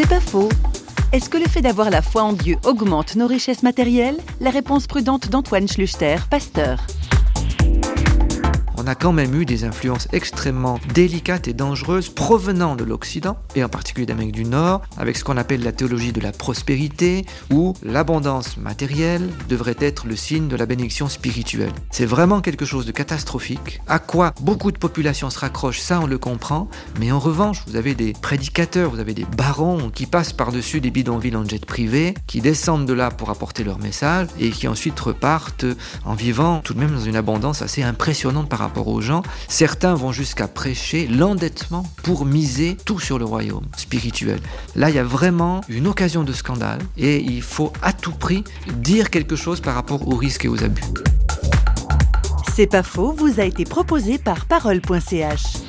C'est pas faux. Est-ce que le fait d'avoir la foi en Dieu augmente nos richesses matérielles? La réponse prudente d'Antoine Schluchter, pasteur a quand même eu des influences extrêmement délicates et dangereuses provenant de l'Occident, et en particulier d'Amérique du Nord, avec ce qu'on appelle la théologie de la prospérité, où l'abondance matérielle devrait être le signe de la bénédiction spirituelle. C'est vraiment quelque chose de catastrophique, à quoi beaucoup de populations se raccrochent, ça on le comprend, mais en revanche, vous avez des prédicateurs, vous avez des barons qui passent par-dessus des bidonvilles en jet privé, qui descendent de là pour apporter leur message, et qui ensuite repartent en vivant tout de même dans une abondance assez impressionnante par aux gens. Certains vont jusqu'à prêcher l'endettement pour miser tout sur le royaume spirituel. Là, il y a vraiment une occasion de scandale et il faut à tout prix dire quelque chose par rapport aux risques et aux abus. C'est pas faux, vous a été proposé par parole.ch.